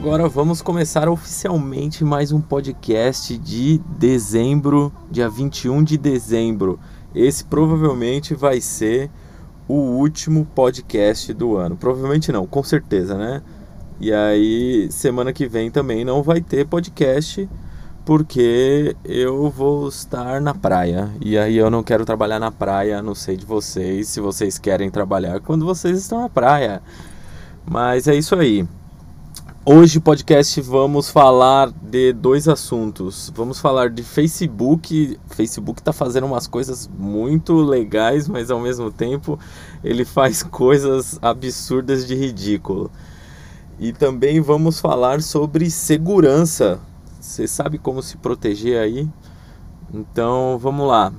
agora vamos começar oficialmente mais um podcast de dezembro, dia 21 de dezembro. Esse provavelmente vai ser o último podcast do ano. Provavelmente não, com certeza, né? E aí, semana que vem também não vai ter podcast porque eu vou estar na praia. E aí eu não quero trabalhar na praia, não sei de vocês, se vocês querem trabalhar quando vocês estão na praia. Mas é isso aí. Hoje, podcast, vamos falar de dois assuntos. Vamos falar de Facebook. Facebook está fazendo umas coisas muito legais, mas ao mesmo tempo ele faz coisas absurdas de ridículo. E também vamos falar sobre segurança. Você sabe como se proteger aí? Então vamos lá.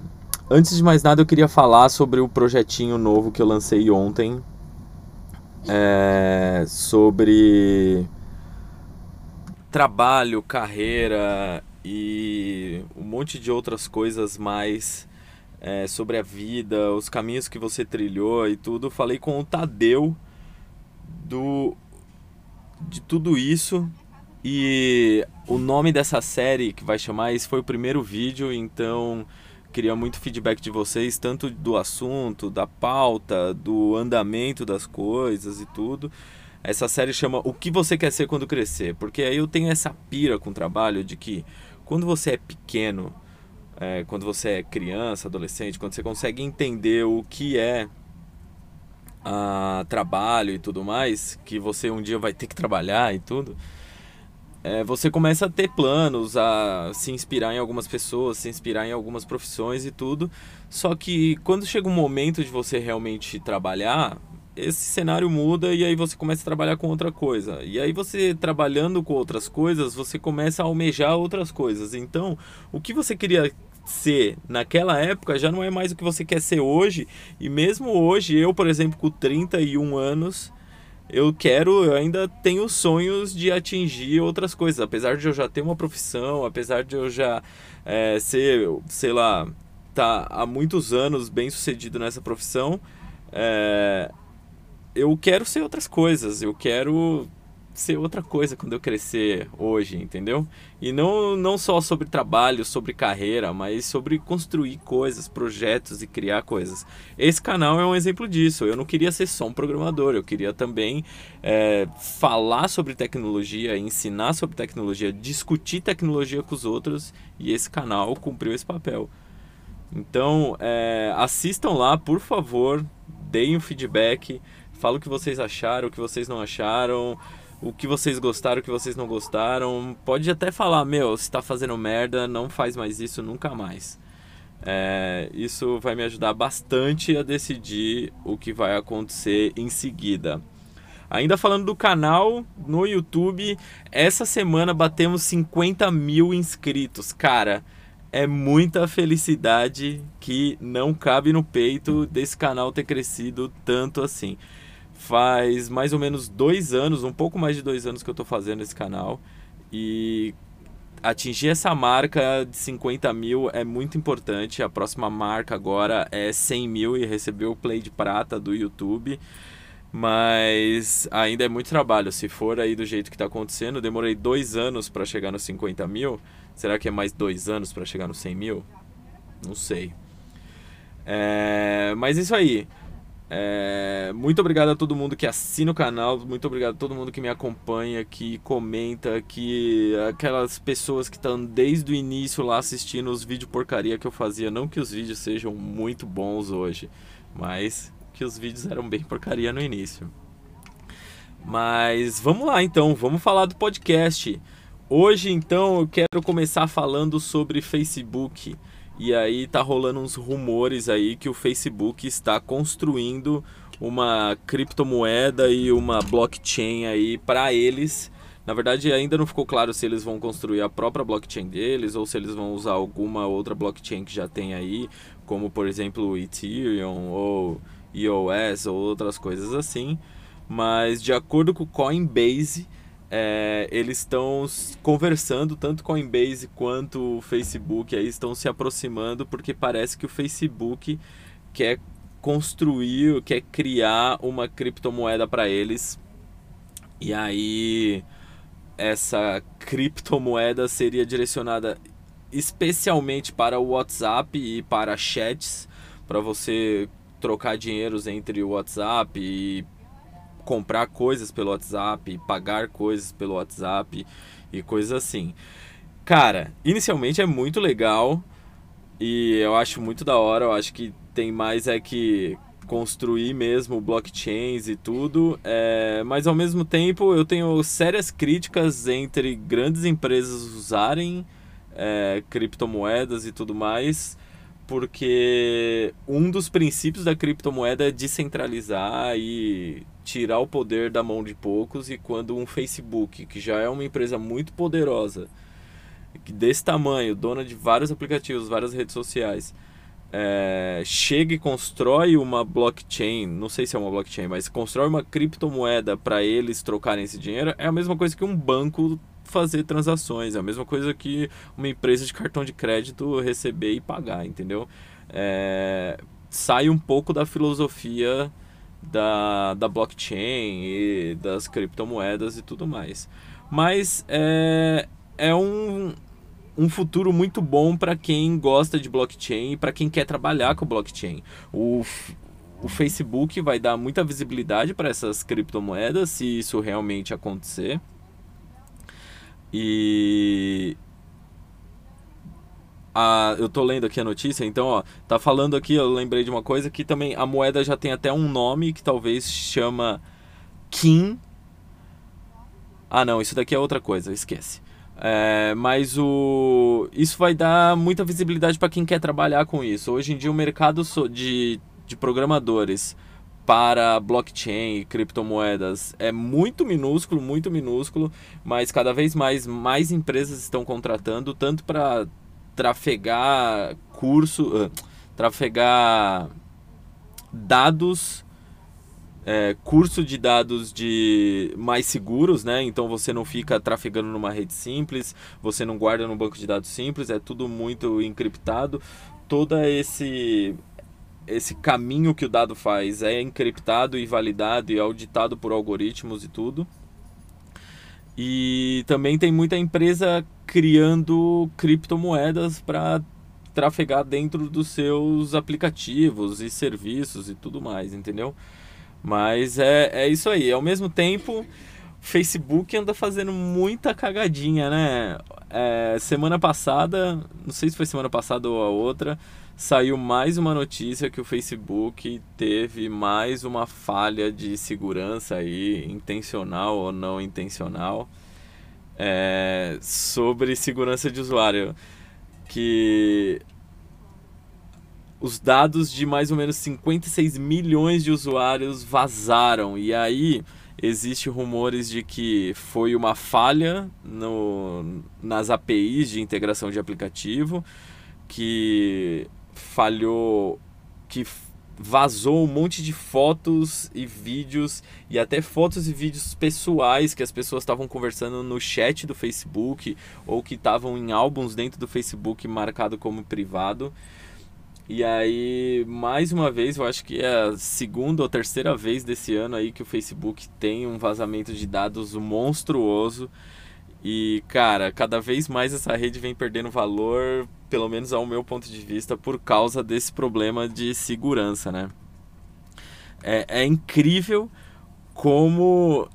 Antes de mais nada, eu queria falar sobre o projetinho novo que eu lancei ontem. É, sobre trabalho, carreira e um monte de outras coisas mais é, sobre a vida, os caminhos que você trilhou e tudo. Falei com o Tadeu do de tudo isso e o nome dessa série que vai chamar esse foi o primeiro vídeo, então queria muito feedback de vocês, tanto do assunto, da pauta, do andamento das coisas e tudo. Essa série chama O que você quer ser quando crescer, porque aí eu tenho essa pira com o trabalho de que quando você é pequeno, é, quando você é criança, adolescente, quando você consegue entender o que é a trabalho e tudo mais, que você um dia vai ter que trabalhar e tudo, é, você começa a ter planos, a se inspirar em algumas pessoas, se inspirar em algumas profissões e tudo. Só que quando chega um momento de você realmente trabalhar, esse cenário muda e aí você começa a trabalhar com outra coisa. E aí você trabalhando com outras coisas, você começa a almejar outras coisas. Então, o que você queria ser naquela época já não é mais o que você quer ser hoje. E mesmo hoje, eu, por exemplo, com 31 anos, eu quero, eu ainda tenho sonhos de atingir outras coisas. Apesar de eu já ter uma profissão, apesar de eu já é, ser, sei lá, tá há muitos anos bem sucedido nessa profissão. É, eu quero ser outras coisas, eu quero ser outra coisa quando eu crescer hoje, entendeu? E não, não só sobre trabalho, sobre carreira, mas sobre construir coisas, projetos e criar coisas. Esse canal é um exemplo disso. Eu não queria ser só um programador, eu queria também é, falar sobre tecnologia, ensinar sobre tecnologia, discutir tecnologia com os outros e esse canal cumpriu esse papel. Então, é, assistam lá, por favor, deem um feedback. Fala o que vocês acharam, o que vocês não acharam, o que vocês gostaram, o que vocês não gostaram. Pode até falar, meu, se tá fazendo merda, não faz mais isso nunca mais. É, isso vai me ajudar bastante a decidir o que vai acontecer em seguida. Ainda falando do canal no YouTube, essa semana batemos 50 mil inscritos. Cara, é muita felicidade que não cabe no peito desse canal ter crescido tanto assim. Faz mais ou menos dois anos, um pouco mais de dois anos que eu estou fazendo esse canal. E atingir essa marca de 50 mil é muito importante. A próxima marca agora é 100 mil e receber o Play de Prata do YouTube. Mas ainda é muito trabalho. Se for aí do jeito que está acontecendo, demorei dois anos para chegar nos 50 mil. Será que é mais dois anos para chegar nos 100 mil? Não sei. É... Mas isso aí. É, muito obrigado a todo mundo que assina o canal, muito obrigado a todo mundo que me acompanha, que comenta, que aquelas pessoas que estão desde o início lá assistindo os vídeos porcaria que eu fazia. Não que os vídeos sejam muito bons hoje, mas que os vídeos eram bem porcaria no início. Mas vamos lá então, vamos falar do podcast. Hoje então eu quero começar falando sobre Facebook. E aí tá rolando uns rumores aí que o Facebook está construindo uma criptomoeda e uma blockchain aí para eles. Na verdade, ainda não ficou claro se eles vão construir a própria blockchain deles ou se eles vão usar alguma outra blockchain que já tem aí, como por exemplo o Ethereum ou EOS ou outras coisas assim. Mas de acordo com o Coinbase, é, eles estão conversando, tanto Coinbase quanto o Facebook aí estão se aproximando, porque parece que o Facebook quer construir, quer criar uma criptomoeda para eles. E aí essa criptomoeda seria direcionada especialmente para o WhatsApp e para chats, para você trocar dinheiros entre o WhatsApp e comprar coisas pelo WhatsApp, pagar coisas pelo WhatsApp e coisas assim. Cara, inicialmente é muito legal e eu acho muito da hora, eu acho que tem mais é que construir mesmo blockchains e tudo, é, mas ao mesmo tempo eu tenho sérias críticas entre grandes empresas usarem é, criptomoedas e tudo mais, porque um dos princípios da criptomoeda é descentralizar e tirar o poder da mão de poucos, e quando um Facebook, que já é uma empresa muito poderosa, desse tamanho, dona de vários aplicativos, várias redes sociais, é, chega e constrói uma blockchain, não sei se é uma blockchain, mas constrói uma criptomoeda para eles trocarem esse dinheiro, é a mesma coisa que um banco fazer transações, é a mesma coisa que uma empresa de cartão de crédito receber e pagar, entendeu? É, sai um pouco da filosofia da, da blockchain e das criptomoedas e tudo mais. Mas é, é um, um futuro muito bom para quem gosta de blockchain e para quem quer trabalhar com blockchain. O, o Facebook vai dar muita visibilidade para essas criptomoedas, se isso realmente acontecer. E a, eu tô lendo aqui a notícia, então ó, tá falando aqui, eu lembrei de uma coisa que também a moeda já tem até um nome que talvez chama Kim. Ah não, isso daqui é outra coisa, esquece. É, mas o isso vai dar muita visibilidade para quem quer trabalhar com isso. Hoje em dia o mercado de, de programadores para blockchain e criptomoedas é muito minúsculo, muito minúsculo, mas cada vez mais mais empresas estão contratando tanto para trafegar curso, uh, trafegar dados é, curso de dados de mais seguros, né? Então você não fica trafegando numa rede simples, você não guarda num banco de dados simples, é tudo muito encriptado. Todo esse esse caminho que o dado faz é encriptado e validado e auditado por algoritmos e tudo. E também tem muita empresa criando criptomoedas para trafegar dentro dos seus aplicativos e serviços e tudo mais, entendeu? Mas é, é isso aí. Ao mesmo tempo, Facebook anda fazendo muita cagadinha, né? É, semana passada, não sei se foi semana passada ou a outra, saiu mais uma notícia que o Facebook teve mais uma falha de segurança aí, intencional ou não intencional, é, sobre segurança de usuário. Que os dados de mais ou menos 56 milhões de usuários vazaram. E aí existe rumores de que foi uma falha no, nas APIs de integração de aplicativo, que falhou, que vazou um monte de fotos e vídeos e até fotos e vídeos pessoais que as pessoas estavam conversando no chat do Facebook ou que estavam em álbuns dentro do Facebook marcado como privado. E aí, mais uma vez, eu acho que é a segunda ou terceira vez desse ano aí que o Facebook tem um vazamento de dados monstruoso. E, cara, cada vez mais essa rede vem perdendo valor, pelo menos ao meu ponto de vista, por causa desse problema de segurança, né? É, é incrível como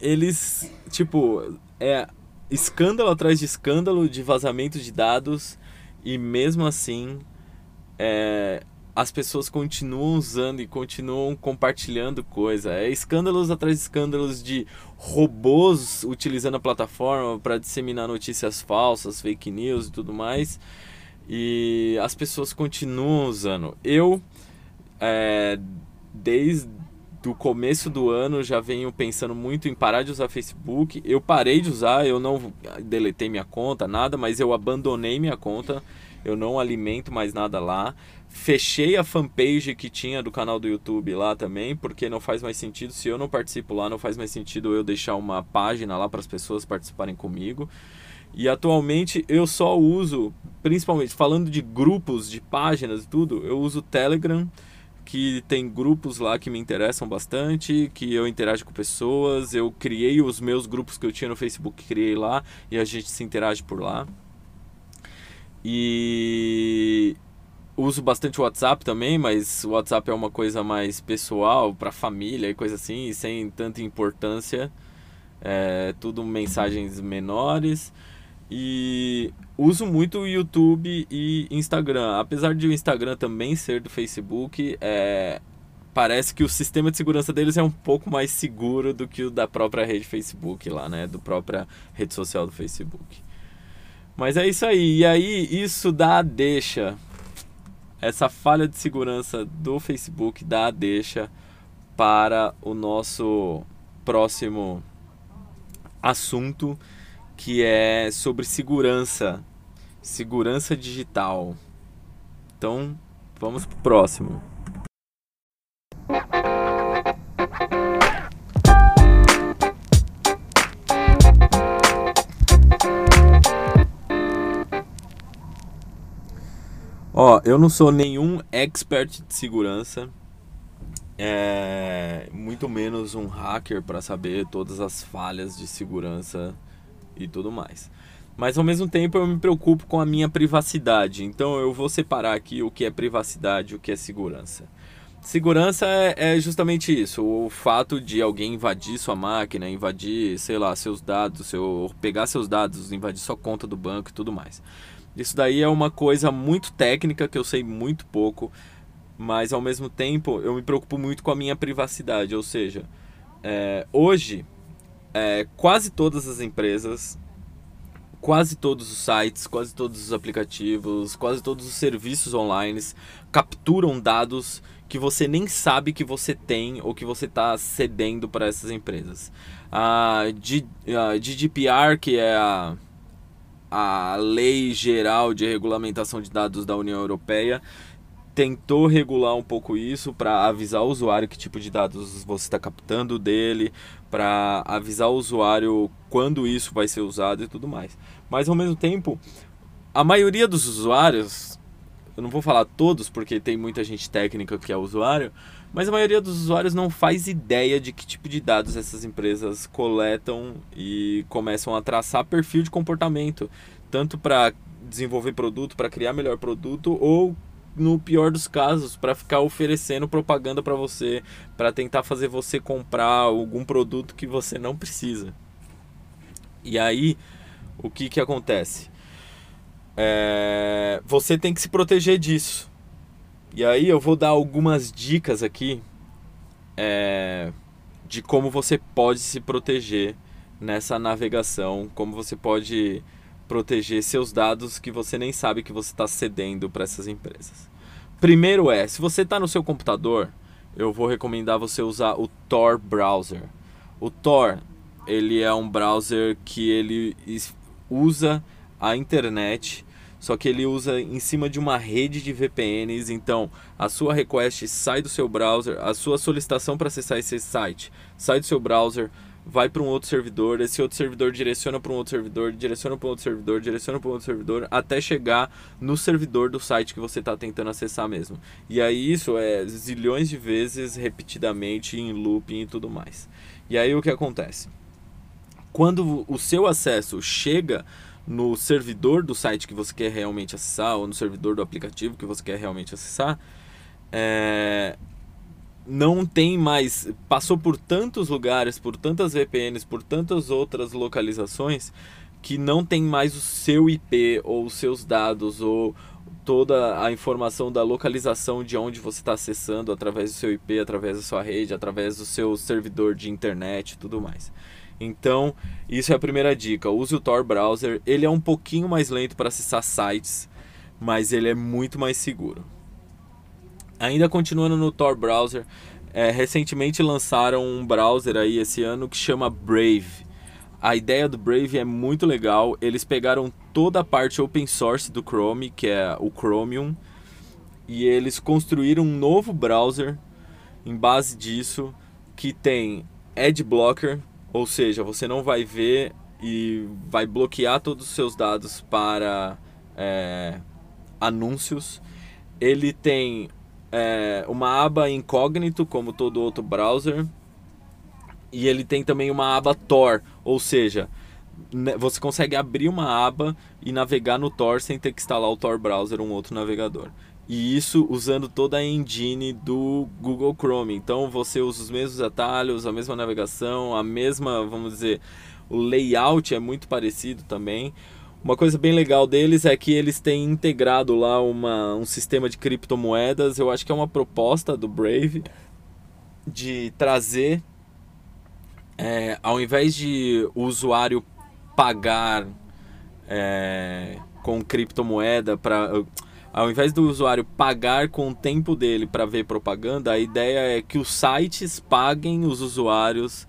eles, tipo, é escândalo atrás de escândalo de vazamento de dados e mesmo assim é, as pessoas continuam usando e continuam compartilhando coisa. É escândalos atrás de escândalos de robôs utilizando a plataforma para disseminar notícias falsas, fake news e tudo mais. E as pessoas continuam usando. Eu, é, desde o começo do ano, já venho pensando muito em parar de usar Facebook. Eu parei de usar, eu não deletei minha conta, nada, mas eu abandonei minha conta eu não alimento mais nada lá. Fechei a fanpage que tinha do canal do YouTube lá também, porque não faz mais sentido. Se eu não participo lá, não faz mais sentido eu deixar uma página lá para as pessoas participarem comigo. E atualmente eu só uso, principalmente falando de grupos, de páginas e tudo, eu uso Telegram, que tem grupos lá que me interessam bastante, que eu interajo com pessoas, eu criei os meus grupos que eu tinha no Facebook, criei lá e a gente se interage por lá. E uso bastante o WhatsApp também, mas o WhatsApp é uma coisa mais pessoal, para família e coisa assim, e sem tanta importância. É tudo mensagens menores. E uso muito o YouTube e Instagram. Apesar de o Instagram também ser do Facebook, é, parece que o sistema de segurança deles é um pouco mais seguro do que o da própria rede Facebook lá, né? Do própria rede social do Facebook. Mas é isso aí. E aí isso dá deixa. Essa falha de segurança do Facebook dá deixa para o nosso próximo assunto que é sobre segurança, segurança digital. Então, vamos pro próximo. Ó, eu não sou nenhum expert de segurança, é, muito menos um hacker para saber todas as falhas de segurança e tudo mais. Mas ao mesmo tempo eu me preocupo com a minha privacidade. Então eu vou separar aqui o que é privacidade e o que é segurança. Segurança é, é, justamente isso, o fato de alguém invadir sua máquina, invadir, sei lá, seus dados, seu, pegar seus dados, invadir sua conta do banco e tudo mais. Isso daí é uma coisa muito técnica que eu sei muito pouco, mas ao mesmo tempo eu me preocupo muito com a minha privacidade. Ou seja, é, hoje é, quase todas as empresas, quase todos os sites, quase todos os aplicativos, quase todos os serviços online capturam dados que você nem sabe que você tem ou que você está cedendo para essas empresas. A, GDPR, que é a, a Lei Geral de Regulamentação de Dados da União Europeia, tentou regular um pouco isso para avisar o usuário que tipo de dados você está captando dele, para avisar o usuário quando isso vai ser usado e tudo mais. Mas ao mesmo tempo, a maioria dos usuários, eu não vou falar todos porque tem muita gente técnica que é usuário, mas a maioria dos usuários não faz ideia de que tipo de dados essas empresas coletam e começam a traçar perfil de comportamento, tanto para desenvolver produto, para criar melhor produto ou no pior dos casos, para ficar oferecendo propaganda para você, para tentar fazer você comprar algum produto que você não precisa. E aí, o que que acontece? É, você tem que se proteger disso. E aí eu vou dar algumas dicas aqui é, de como você pode se proteger nessa navegação, como você pode proteger seus dados que você nem sabe que você está cedendo para essas empresas. Primeiro é, se você está no seu computador, eu vou recomendar você usar o Tor browser. O Tor, ele é um browser que ele usa a internet, só que ele usa em cima de uma rede de VPNs, então a sua request sai do seu browser, a sua solicitação para acessar esse site sai do seu browser, vai para um outro servidor, esse outro servidor direciona para um outro servidor, direciona para um outro servidor, direciona para um outro servidor, até chegar no servidor do site que você está tentando acessar mesmo. E aí isso é zilhões de vezes repetidamente em looping e tudo mais. E aí o que acontece? Quando o seu acesso chega no servidor do site que você quer realmente acessar ou no servidor do aplicativo que você quer realmente acessar, é, não tem mais. Passou por tantos lugares, por tantas VPNs, por tantas outras localizações, que não tem mais o seu IP ou os seus dados ou toda a informação da localização de onde você está acessando através do seu IP, através da sua rede, através do seu servidor de internet e tudo mais. Então, isso é a primeira dica. Use o Tor Browser. Ele é um pouquinho mais lento para acessar sites, mas ele é muito mais seguro. Ainda continuando no Tor Browser, é, recentemente lançaram um browser aí esse ano que chama Brave. A ideia do Brave é muito legal. Eles pegaram toda a parte open source do Chrome, que é o Chromium, e eles construíram um novo browser em base disso que tem Ad Blocker, ou seja, você não vai ver e vai bloquear todos os seus dados para é, anúncios. Ele tem é, uma aba incógnito, como todo outro browser. E ele tem também uma aba Tor, ou seja, né, você consegue abrir uma aba e navegar no Tor sem ter que instalar o Tor Browser, um outro navegador. E isso usando toda a engine do Google Chrome. Então você usa os mesmos atalhos, a mesma navegação, a mesma, vamos dizer, o layout é muito parecido também. Uma coisa bem legal deles é que eles têm integrado lá uma, um sistema de criptomoedas. Eu acho que é uma proposta do Brave de trazer, é, ao invés de o usuário pagar é, com criptomoeda para ao invés do usuário pagar com o tempo dele para ver propaganda, a ideia é que os sites paguem os usuários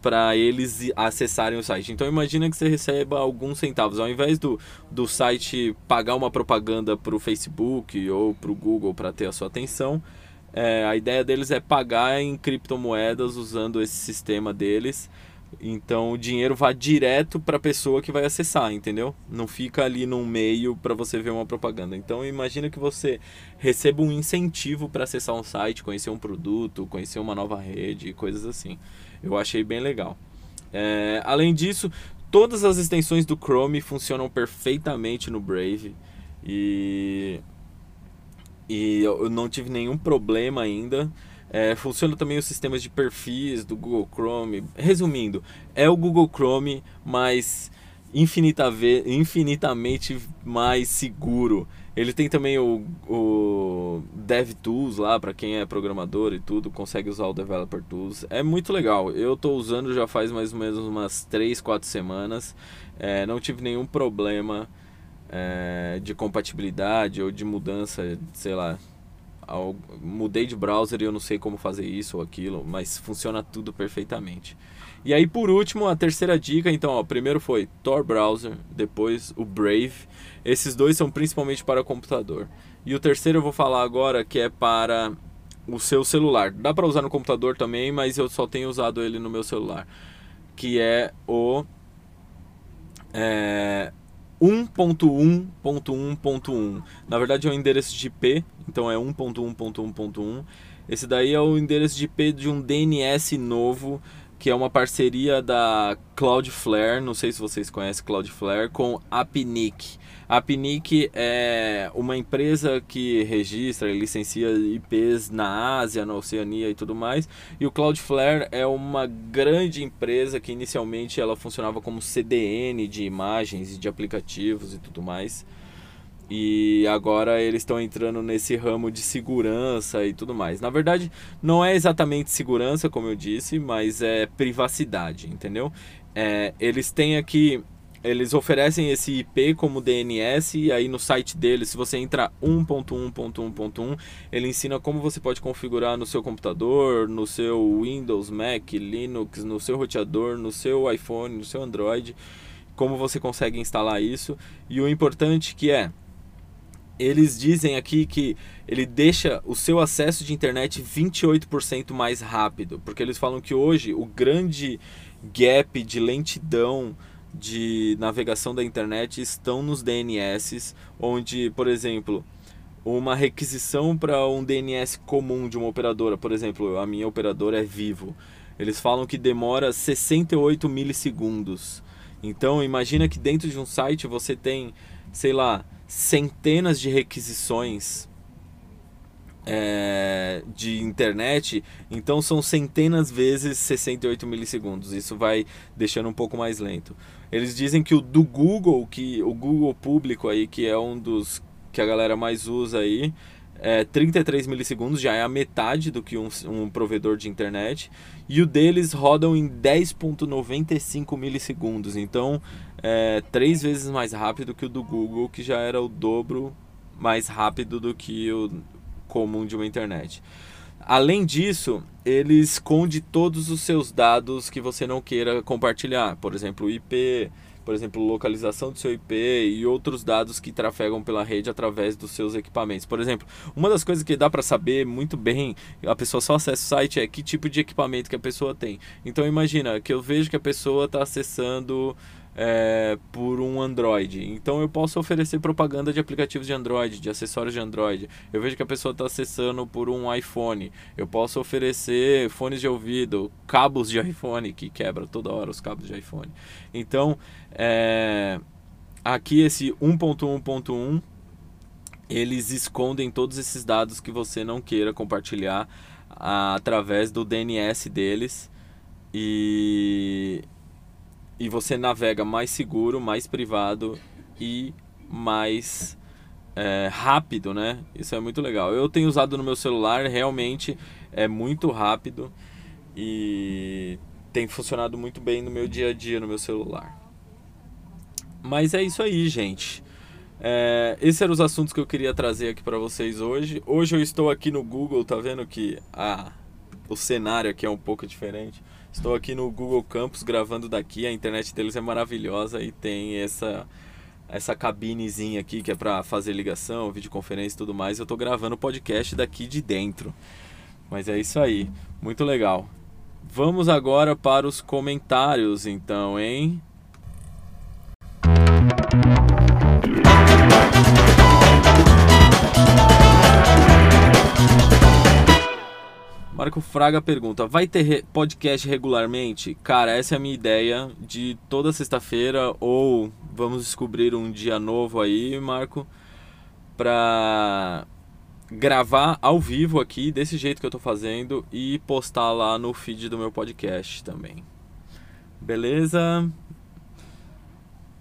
para eles acessarem o site. Então imagina que você receba alguns centavos. Ao invés do, do site pagar uma propaganda para o Facebook ou para o Google para ter a sua atenção, é, a ideia deles é pagar em criptomoedas usando esse sistema deles então o dinheiro vai direto para a pessoa que vai acessar, entendeu? Não fica ali no meio para você ver uma propaganda. Então imagina que você receba um incentivo para acessar um site, conhecer um produto, conhecer uma nova rede, coisas assim. Eu achei bem legal. É, além disso, todas as extensões do Chrome funcionam perfeitamente no Brave e e eu não tive nenhum problema ainda. É, funciona também os sistemas de perfis do Google Chrome. Resumindo, é o Google Chrome, mas infinita infinitamente mais seguro. Ele tem também o, o DevTools lá, para quem é programador e tudo, consegue usar o Developer Tools. É muito legal. Eu estou usando já faz mais ou menos umas 3, 4 semanas. É, não tive nenhum problema é, de compatibilidade ou de mudança, sei lá, mudei de browser e eu não sei como fazer isso ou aquilo, mas funciona tudo perfeitamente. E aí por último, a terceira dica, então, ó, primeiro foi Tor Browser, depois o Brave. Esses dois são principalmente para computador. E o terceiro eu vou falar agora que é para o seu celular. Dá para usar no computador também, mas eu só tenho usado ele no meu celular, que é o é, 1.1.1.1. Na verdade é um endereço de IP, então é 1.1.1.1. Esse daí é o endereço de IP de um DNS novo, que é uma parceria da Cloudflare, não sei se vocês conhecem Cloudflare, com Apnic. A Pinic é uma empresa que registra e licencia IPs na Ásia, na Oceania e tudo mais. E o Cloudflare é uma grande empresa que inicialmente ela funcionava como CDN de imagens e de aplicativos e tudo mais. E agora eles estão entrando nesse ramo de segurança e tudo mais. Na verdade, não é exatamente segurança, como eu disse, mas é privacidade, entendeu? É, eles têm aqui eles oferecem esse IP como DNS e aí no site deles, se você entrar 1.1.1.1, ele ensina como você pode configurar no seu computador, no seu Windows, Mac, Linux, no seu roteador, no seu iPhone, no seu Android, como você consegue instalar isso. E o importante que é, eles dizem aqui que ele deixa o seu acesso de internet 28% mais rápido, porque eles falam que hoje o grande gap de lentidão de navegação da internet estão nos DNS, onde, por exemplo, uma requisição para um DNS comum de uma operadora, por exemplo, a minha operadora é Vivo, eles falam que demora 68 milissegundos. Então, imagina que dentro de um site você tem, sei lá, centenas de requisições é, de internet, então são centenas vezes 68 milissegundos. Isso vai deixando um pouco mais lento. Eles dizem que o do Google, que o Google público aí, que é um dos que a galera mais usa aí, é 33 milissegundos, já é a metade do que um, um provedor de internet. E o deles rodam em 10.95 milissegundos, então é três vezes mais rápido que o do Google, que já era o dobro mais rápido do que o, comum de uma internet. Além disso, ele esconde todos os seus dados que você não queira compartilhar, por exemplo, IP, por exemplo, localização do seu IP e outros dados que trafegam pela rede através dos seus equipamentos. Por exemplo, uma das coisas que dá para saber muito bem, a pessoa só acessa o site é que tipo de equipamento que a pessoa tem. Então imagina que eu vejo que a pessoa está acessando é, por um Android. Então eu posso oferecer propaganda de aplicativos de Android, de acessórios de Android. Eu vejo que a pessoa está acessando por um iPhone. Eu posso oferecer fones de ouvido, cabos de iPhone, que quebra toda hora os cabos de iPhone. Então, é, aqui esse 1.1.1 eles escondem todos esses dados que você não queira compartilhar a, através do DNS deles e e você navega mais seguro, mais privado e mais é, rápido, né? Isso é muito legal. Eu tenho usado no meu celular, realmente é muito rápido e tem funcionado muito bem no meu dia a dia no meu celular. Mas é isso aí, gente. É, esses eram os assuntos que eu queria trazer aqui para vocês hoje. Hoje eu estou aqui no Google, tá vendo que ah, o cenário aqui é um pouco diferente. Estou aqui no Google Campus gravando daqui, a internet deles é maravilhosa e tem essa essa cabinezinha aqui que é para fazer ligação, videoconferência e tudo mais. Eu estou gravando o podcast daqui de dentro. Mas é isso aí, muito legal. Vamos agora para os comentários, então, hein? Marco Fraga pergunta: vai ter podcast regularmente? Cara, essa é a minha ideia de toda sexta-feira ou vamos descobrir um dia novo aí, Marco, pra gravar ao vivo aqui, desse jeito que eu tô fazendo e postar lá no feed do meu podcast também. Beleza?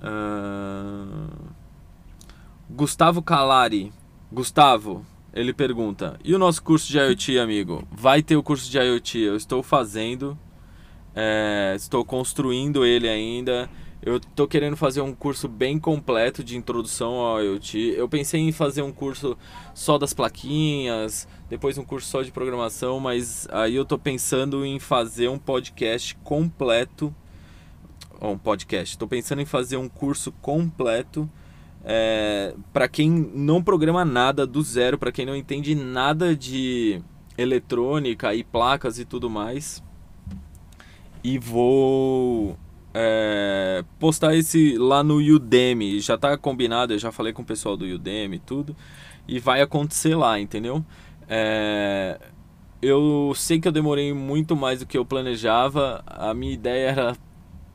Uh... Gustavo Calari. Gustavo, ele pergunta: E o nosso curso de IoT, amigo? Vai ter o curso de IoT. Eu estou fazendo, é, estou construindo ele ainda. Eu estou querendo fazer um curso bem completo de introdução ao IoT. Eu pensei em fazer um curso só das plaquinhas, depois um curso só de programação, mas aí eu estou pensando em fazer um podcast completo. um podcast. Estou pensando em fazer um curso completo é, para quem não programa nada do zero, para quem não entende nada de eletrônica e placas e tudo mais. E vou é, postar esse lá no Udemy. Já está combinado, eu já falei com o pessoal do Udemy e tudo. E vai acontecer lá, entendeu? É, eu sei que eu demorei muito mais do que eu planejava. A minha ideia era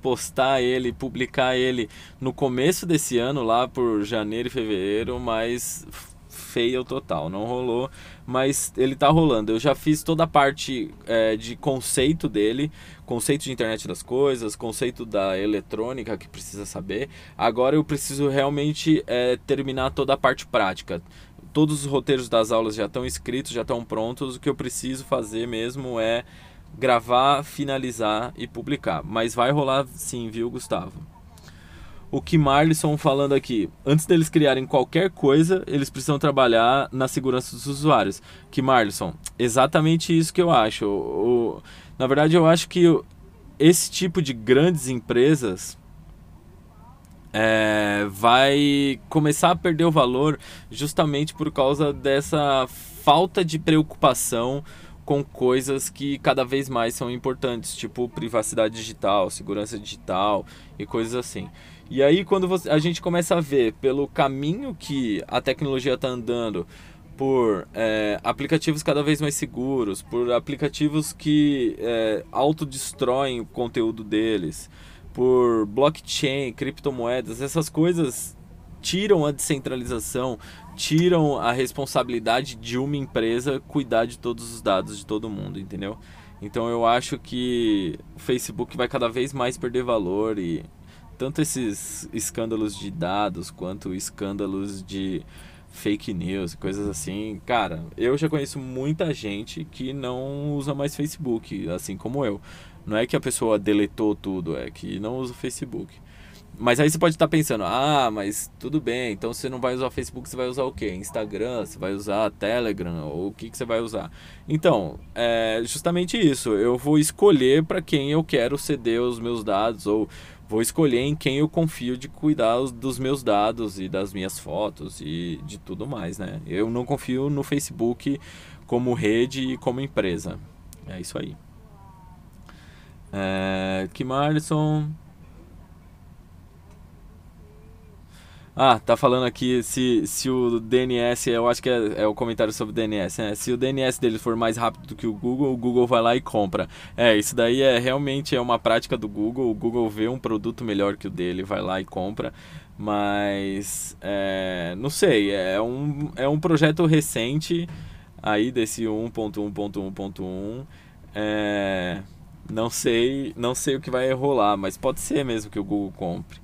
postar ele, publicar ele no começo desse ano, lá por janeiro e fevereiro, mas feio total, não rolou, mas ele tá rolando. Eu já fiz toda a parte é, de conceito dele, conceito de internet das coisas, conceito da eletrônica que precisa saber. Agora eu preciso realmente é, terminar toda a parte prática. Todos os roteiros das aulas já estão escritos, já estão prontos. O que eu preciso fazer mesmo é gravar, finalizar e publicar. Mas vai rolar sim, viu, Gustavo? O que Marlison falando aqui, antes deles criarem qualquer coisa, eles precisam trabalhar na segurança dos usuários. Que Marlison, exatamente isso que eu acho. O, o, na verdade, eu acho que esse tipo de grandes empresas é, vai começar a perder o valor justamente por causa dessa falta de preocupação com coisas que cada vez mais são importantes, tipo privacidade digital, segurança digital e coisas assim. E aí quando você, a gente começa a ver pelo caminho que a tecnologia está andando, por é, aplicativos cada vez mais seguros, por aplicativos que é, autodestroem o conteúdo deles, por blockchain, criptomoedas, essas coisas tiram a descentralização, tiram a responsabilidade de uma empresa cuidar de todos os dados de todo mundo, entendeu? Então eu acho que o Facebook vai cada vez mais perder valor e tanto esses escândalos de dados quanto escândalos de fake news, coisas assim. Cara, eu já conheço muita gente que não usa mais Facebook, assim como eu. Não é que a pessoa deletou tudo, é que não usa o Facebook. Mas aí você pode estar pensando, ah, mas tudo bem, então você não vai usar Facebook, você vai usar o quê? Instagram, você vai usar Telegram, ou o que, que você vai usar? Então, é justamente isso. Eu vou escolher para quem eu quero ceder os meus dados, ou vou escolher em quem eu confio de cuidar dos meus dados e das minhas fotos e de tudo mais, né? Eu não confio no Facebook como rede e como empresa. É isso aí. É, Kim Marlison Ah, tá falando aqui se, se o DNS, eu acho que é, é o comentário sobre o DNS, né? Se o DNS dele for mais rápido do que o Google, o Google vai lá e compra. É, isso daí é realmente é uma prática do Google. O Google vê um produto melhor que o dele, vai lá e compra. Mas é, não sei, é um, é um projeto recente aí desse 1.1.1.1. É, não sei, não sei o que vai rolar, mas pode ser mesmo que o Google compre.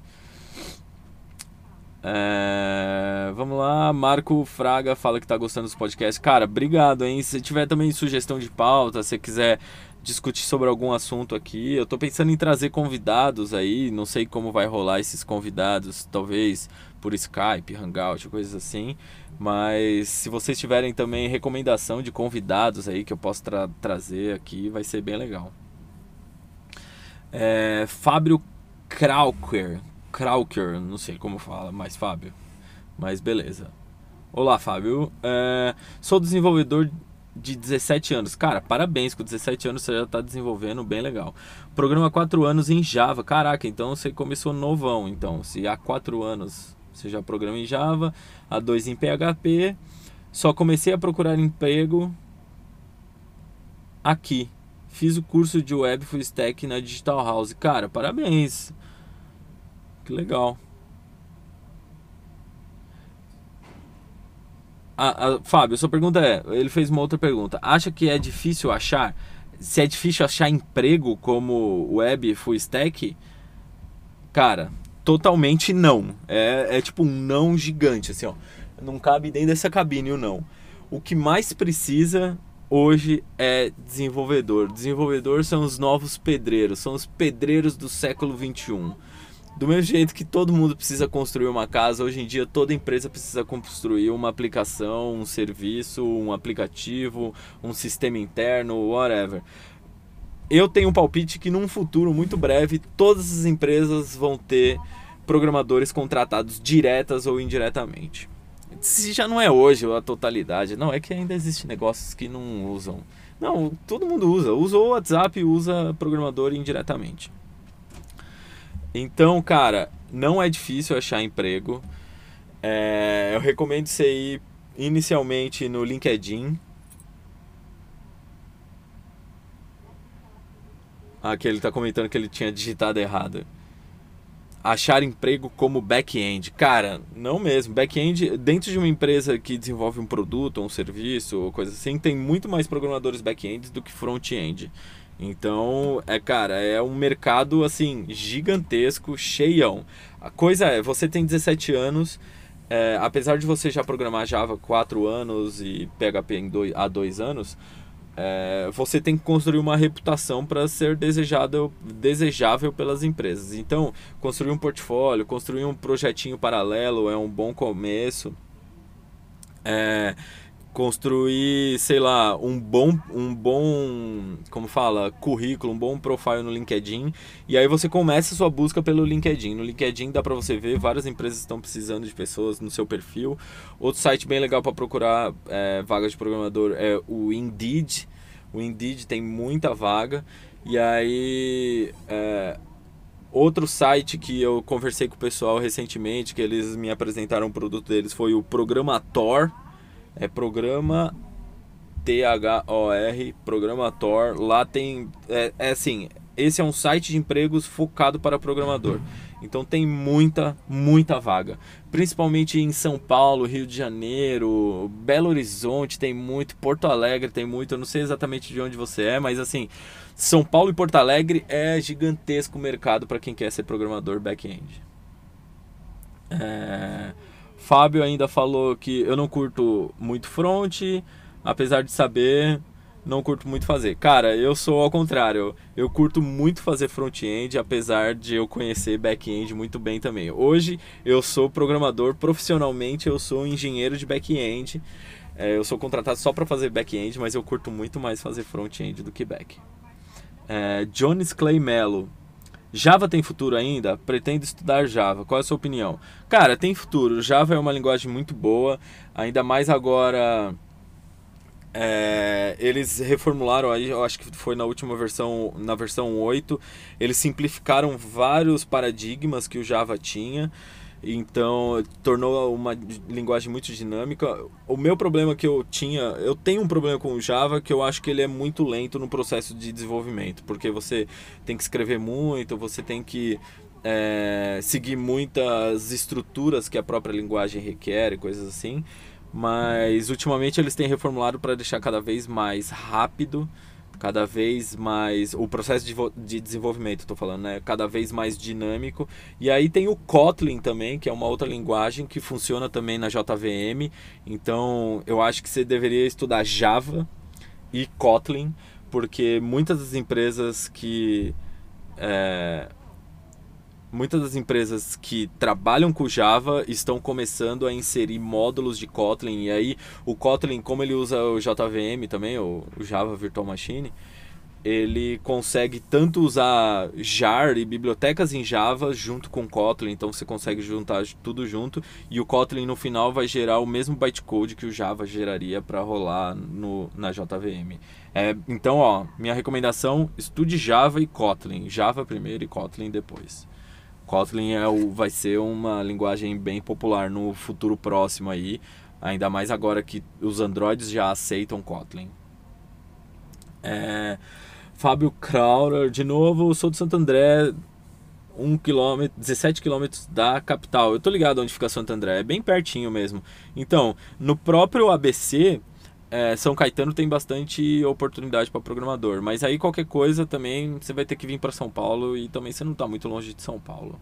É, vamos lá, Marco Fraga fala que tá gostando dos podcasts. Cara, obrigado, hein? Se tiver também sugestão de pauta, se quiser discutir sobre algum assunto aqui, eu tô pensando em trazer convidados aí, não sei como vai rolar esses convidados, talvez por Skype, Hangout, coisas assim. Mas se vocês tiverem também recomendação de convidados aí que eu posso tra trazer aqui, vai ser bem legal. É, Fábio Krauker, Krauker, não sei como fala, mas Fábio. Mas beleza. Olá, Fábio. É, sou desenvolvedor de 17 anos. Cara, parabéns, com 17 anos você já está desenvolvendo bem legal. Programa 4 anos em Java. Caraca, então você começou novão. Então, se há 4 anos você já programa em Java, há 2 em PHP, só comecei a procurar emprego aqui. Fiz o curso de Web Full Stack na Digital House. Cara, parabéns. Que legal. Ah, ah, Fábio, sua pergunta é: ele fez uma outra pergunta. Acha que é difícil achar? Se é difícil achar emprego como web full stack? Cara, totalmente não. É, é tipo um não gigante, assim, ó. Não cabe dentro dessa cabine o não. O que mais precisa hoje é desenvolvedor. Desenvolvedor são os novos pedreiros, são os pedreiros do século 21 do mesmo jeito que todo mundo precisa construir uma casa, hoje em dia toda empresa precisa construir uma aplicação, um serviço, um aplicativo, um sistema interno, whatever. Eu tenho um palpite que num futuro muito breve todas as empresas vão ter programadores contratados diretas ou indiretamente. Se já não é hoje a totalidade, não, é que ainda existem negócios que não usam. Não, todo mundo usa. Usa o WhatsApp usa programador indiretamente. Então, cara, não é difícil achar emprego. É, eu recomendo você ir inicialmente no LinkedIn. Aqui ele está comentando que ele tinha digitado errado. Achar emprego como back-end. Cara, não mesmo. Back-end, dentro de uma empresa que desenvolve um produto, um serviço, ou coisa assim, tem muito mais programadores back-end do que front-end. Então, é cara, é um mercado assim gigantesco, cheião. A coisa é, você tem 17 anos, é, apesar de você já programar Java 4 anos e PHP em dois, há 2 anos, é, você tem que construir uma reputação para ser desejado, desejável pelas empresas. Então, construir um portfólio, construir um projetinho paralelo é um bom começo. É, construir, sei lá, um bom, um bom, como fala, currículo, um bom profile no LinkedIn, e aí você começa a sua busca pelo LinkedIn. No LinkedIn dá para você ver, várias empresas estão precisando de pessoas no seu perfil. Outro site bem legal para procurar é, vagas de programador é o Indeed. O Indeed tem muita vaga. E aí, é, outro site que eu conversei com o pessoal recentemente, que eles me apresentaram o produto deles, foi o Programator é programa T-H-O-R, programator. Lá tem. É, é assim, esse é um site de empregos focado para programador. Então tem muita, muita vaga. Principalmente em São Paulo, Rio de Janeiro, Belo Horizonte tem muito, Porto Alegre tem muito. Eu não sei exatamente de onde você é, mas assim, São Paulo e Porto Alegre é gigantesco mercado para quem quer ser programador back-end. É... Fábio ainda falou que eu não curto muito front, apesar de saber, não curto muito fazer. Cara, eu sou ao contrário. Eu curto muito fazer front-end, apesar de eu conhecer back-end muito bem também. Hoje eu sou programador profissionalmente, eu sou engenheiro de back-end. É, eu sou contratado só para fazer back-end, mas eu curto muito mais fazer front-end do que back. É, Jones Clay Mello. Java tem futuro ainda? Pretendo estudar Java. Qual é a sua opinião? Cara, tem futuro. Java é uma linguagem muito boa, ainda mais agora. É, eles reformularam eu acho que foi na última versão, na versão 8, eles simplificaram vários paradigmas que o Java tinha. Então tornou uma linguagem muito dinâmica. O meu problema que eu tinha, eu tenho um problema com o Java que eu acho que ele é muito lento no processo de desenvolvimento, porque você tem que escrever muito, você tem que é, seguir muitas estruturas que a própria linguagem requer e coisas assim. Mas ultimamente eles têm reformulado para deixar cada vez mais rápido cada vez mais o processo de, de desenvolvimento estou falando né cada vez mais dinâmico. E aí tem o Kotlin também que é uma outra linguagem que funciona também na JVM então eu acho que você deveria estudar Java e Kotlin porque muitas das empresas que é, muitas das empresas que trabalham com Java estão começando a inserir módulos de Kotlin e aí o Kotlin como ele usa o JVM também o Java Virtual Machine ele consegue tanto usar jar e bibliotecas em Java junto com Kotlin, então você consegue juntar tudo junto e o Kotlin no final vai gerar o mesmo bytecode que o Java geraria para rolar no, na JVM. É, então, ó, minha recomendação: estude Java e Kotlin. Java primeiro e Kotlin depois. Kotlin é o, vai ser uma linguagem bem popular no futuro próximo aí, ainda mais agora que os Androids já aceitam Kotlin. É, Fábio Crowder, de novo, sou de Santo André, 1 km, 17 km da capital. Eu tô ligado onde fica Santo André, é bem pertinho mesmo. Então, no próprio ABC, é, São Caetano tem bastante oportunidade para programador, mas aí qualquer coisa também você vai ter que vir para São Paulo e também você não está muito longe de São Paulo.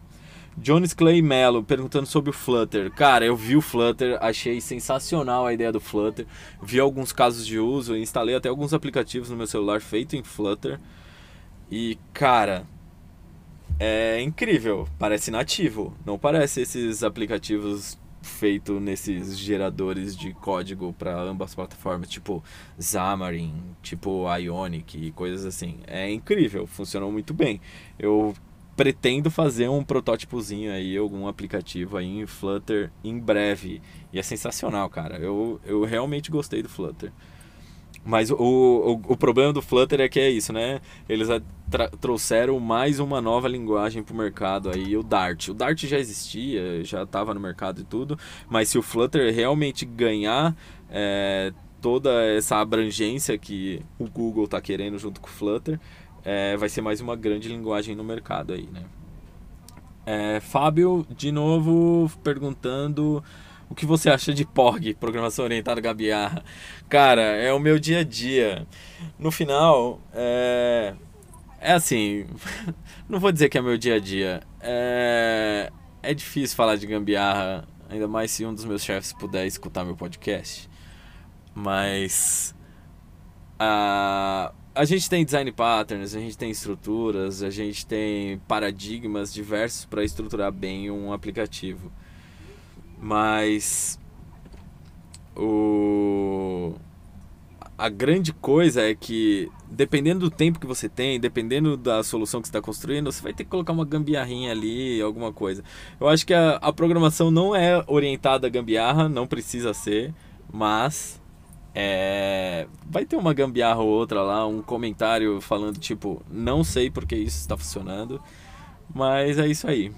Jones Clay Mello perguntando sobre o Flutter. Cara, eu vi o Flutter, achei sensacional a ideia do Flutter. Vi alguns casos de uso, instalei até alguns aplicativos no meu celular feito em Flutter. E, cara, é incrível. Parece nativo. Não parece esses aplicativos feito nesses geradores de código para ambas plataformas, tipo Xamarin, tipo Ionic e coisas assim. É incrível, funcionou muito bem. Eu pretendo fazer um protótipozinho aí, algum aplicativo aí em Flutter em breve. E é sensacional, cara. Eu, eu realmente gostei do Flutter. Mas o, o, o problema do Flutter é que é isso, né? Eles trouxeram mais uma nova linguagem para o mercado aí, o Dart. O Dart já existia, já estava no mercado e tudo, mas se o Flutter realmente ganhar é, toda essa abrangência que o Google está querendo junto com o Flutter, é, vai ser mais uma grande linguagem no mercado aí, né? É, Fábio, de novo, perguntando o que você acha de POG, Programação Orientada Gabiarra? Cara, é o meu dia a dia. No final, é, é assim, não vou dizer que é meu dia a dia. É, é difícil falar de gambiarra, ainda mais se um dos meus chefes puder escutar meu podcast. Mas a, a gente tem design patterns, a gente tem estruturas, a gente tem paradigmas diversos para estruturar bem um aplicativo. Mas o a grande coisa é que dependendo do tempo que você tem, dependendo da solução que você está construindo, você vai ter que colocar uma gambiarrinha ali, alguma coisa. Eu acho que a, a programação não é orientada a gambiarra, não precisa ser, mas é, vai ter uma gambiarra ou outra lá, um comentário falando tipo, não sei porque isso está funcionando, mas é isso aí.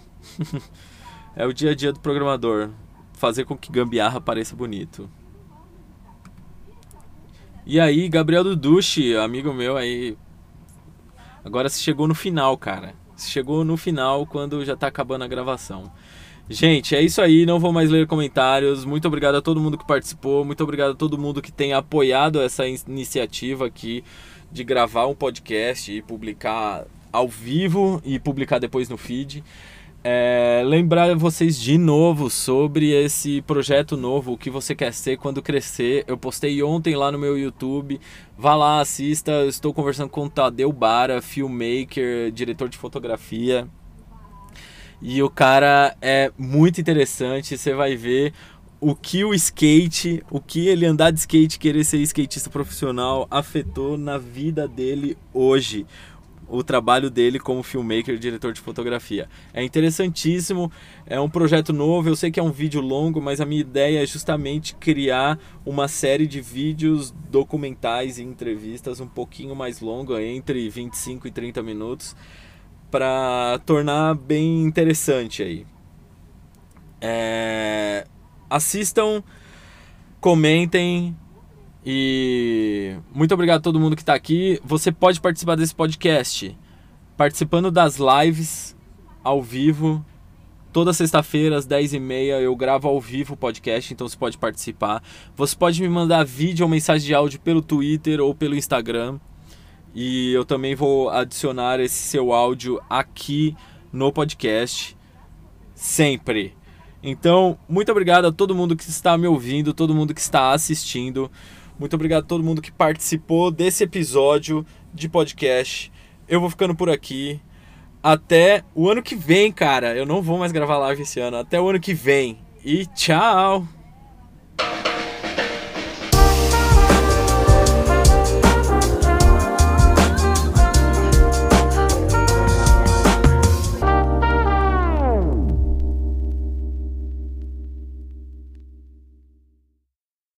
é o dia a dia do programador fazer com que gambiarra pareça bonito. E aí, Gabriel Duduche, amigo meu aí. Agora se chegou no final, cara. Se chegou no final quando já tá acabando a gravação. Gente, é isso aí. Não vou mais ler comentários. Muito obrigado a todo mundo que participou. Muito obrigado a todo mundo que tem apoiado essa iniciativa aqui de gravar um podcast e publicar ao vivo e publicar depois no feed. É, lembrar vocês de novo sobre esse projeto novo, o que você quer ser quando crescer. Eu postei ontem lá no meu YouTube. Vá lá, assista. Eu estou conversando com o Tadeu Bara, filmmaker, diretor de fotografia. E o cara é muito interessante. Você vai ver o que o skate, o que ele andar de skate, querer ser skatista profissional, afetou na vida dele hoje o trabalho dele como filmmaker e diretor de fotografia. É interessantíssimo, é um projeto novo, eu sei que é um vídeo longo, mas a minha ideia é justamente criar uma série de vídeos documentais e entrevistas um pouquinho mais longa, entre 25 e 30 minutos, para tornar bem interessante aí. É, assistam, comentem e muito obrigado a todo mundo que está aqui. Você pode participar desse podcast participando das lives ao vivo. Toda sexta-feira, às 10h30, eu gravo ao vivo o podcast, então você pode participar. Você pode me mandar vídeo ou mensagem de áudio pelo Twitter ou pelo Instagram. E eu também vou adicionar esse seu áudio aqui no podcast. Sempre. Então, muito obrigado a todo mundo que está me ouvindo, todo mundo que está assistindo. Muito obrigado a todo mundo que participou desse episódio de podcast. Eu vou ficando por aqui. Até o ano que vem, cara. Eu não vou mais gravar live esse ano. Até o ano que vem. E tchau!